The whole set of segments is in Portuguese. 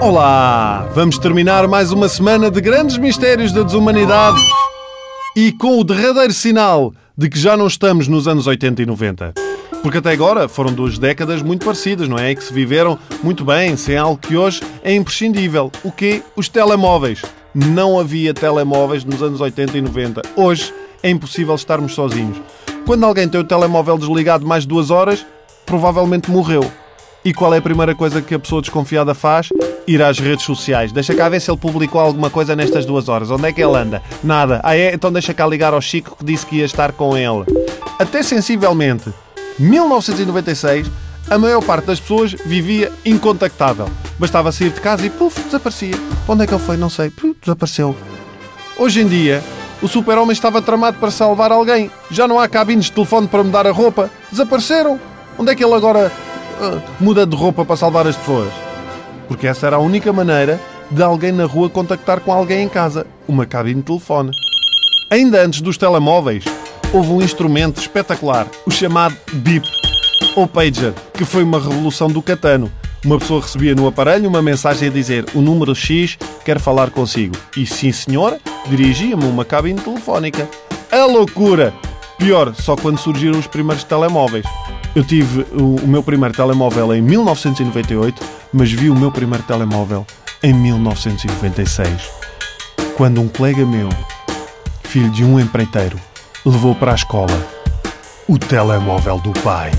Olá! Vamos terminar mais uma semana de grandes mistérios da desumanidade e com o derradeiro sinal de que já não estamos nos anos 80 e 90. Porque até agora foram duas décadas muito parecidas, não é? E que se viveram muito bem, sem algo que hoje é imprescindível. O quê? Os telemóveis. Não havia telemóveis nos anos 80 e 90. Hoje é impossível estarmos sozinhos. Quando alguém tem o telemóvel desligado mais de duas horas, provavelmente morreu. E qual é a primeira coisa que a pessoa desconfiada faz? Ir às redes sociais. Deixa cá ver se ele publicou alguma coisa nestas duas horas. Onde é que ele anda? Nada. Ah é? Então deixa cá ligar ao Chico que disse que ia estar com ele. Até sensivelmente 1996, a maior parte das pessoas vivia incontactável. Bastava sair de casa e puf, desaparecia. Onde é que ele foi? Não sei. Puf, desapareceu. Hoje em dia, o super-homem estava tramado para salvar alguém. Já não há cabines de telefone para mudar a roupa. Desapareceram. Onde é que ele agora muda de roupa para salvar as pessoas? Porque essa era a única maneira de alguém na rua contactar com alguém em casa. Uma cabine de telefone. Ainda antes dos telemóveis, houve um instrumento espetacular, o chamado bip, ou pager, que foi uma revolução do catano. Uma pessoa recebia no aparelho uma mensagem a dizer o número X quer falar consigo. E sim, senhora, dirigia-me uma cabine telefónica. A loucura! Pior, só quando surgiram os primeiros telemóveis. Eu tive o, meu primeiro telemóvel em 1998, mas vi o meu primeiro telemóvel em 1996. Quando um colega meu, filho de um empreiteiro, levou para a escola o telemóvel do pai.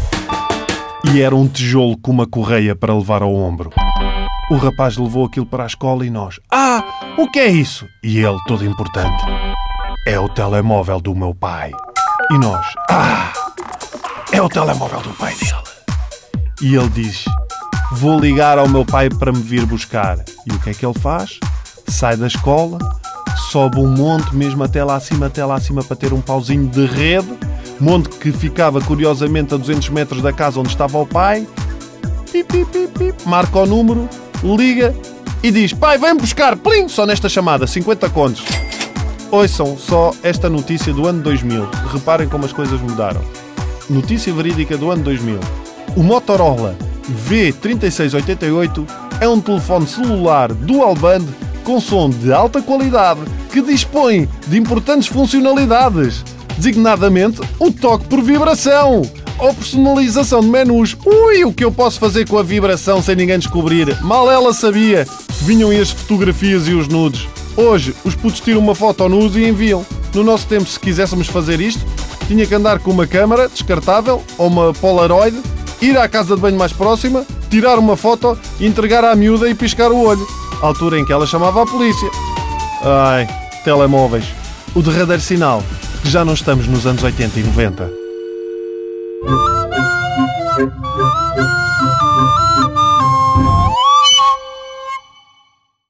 E era um tijolo com uma correia para levar ao ombro. O rapaz levou aquilo para a escola e nós. Ah, o que é isso? E ele, todo importante. É o telemóvel do meu pai. E nós. Ah, é o telemóvel do pai dele. E ele diz: Vou ligar ao meu pai para me vir buscar. E o que é que ele faz? Sai da escola, sobe um monte, mesmo até lá acima, até lá acima, para ter um pauzinho de rede. Monte que ficava curiosamente a 200 metros da casa onde estava o pai. Pip, pip, pip, pip. Marca o número, liga e diz: Pai, vem buscar, plim, só nesta chamada, 50 contos. Ouçam só esta notícia do ano 2000. Reparem como as coisas mudaram. Notícia verídica do ano 2000. O Motorola V3688 é um telefone celular dual band com som de alta qualidade que dispõe de importantes funcionalidades, designadamente o toque por vibração ou personalização de menus. Ui, o que eu posso fazer com a vibração sem ninguém descobrir? Mal ela sabia. Vinham as fotografias e os nudes. Hoje, os putos tiram uma foto nude e enviam. No nosso tempo, se quiséssemos fazer isto, tinha que andar com uma câmara descartável ou uma Polaroid, ir à casa de banho mais próxima, tirar uma foto, entregar à miúda e piscar o olho. Altura em que ela chamava a polícia. Ai, telemóveis. O derradeiro sinal que já não estamos nos anos 80 e 90.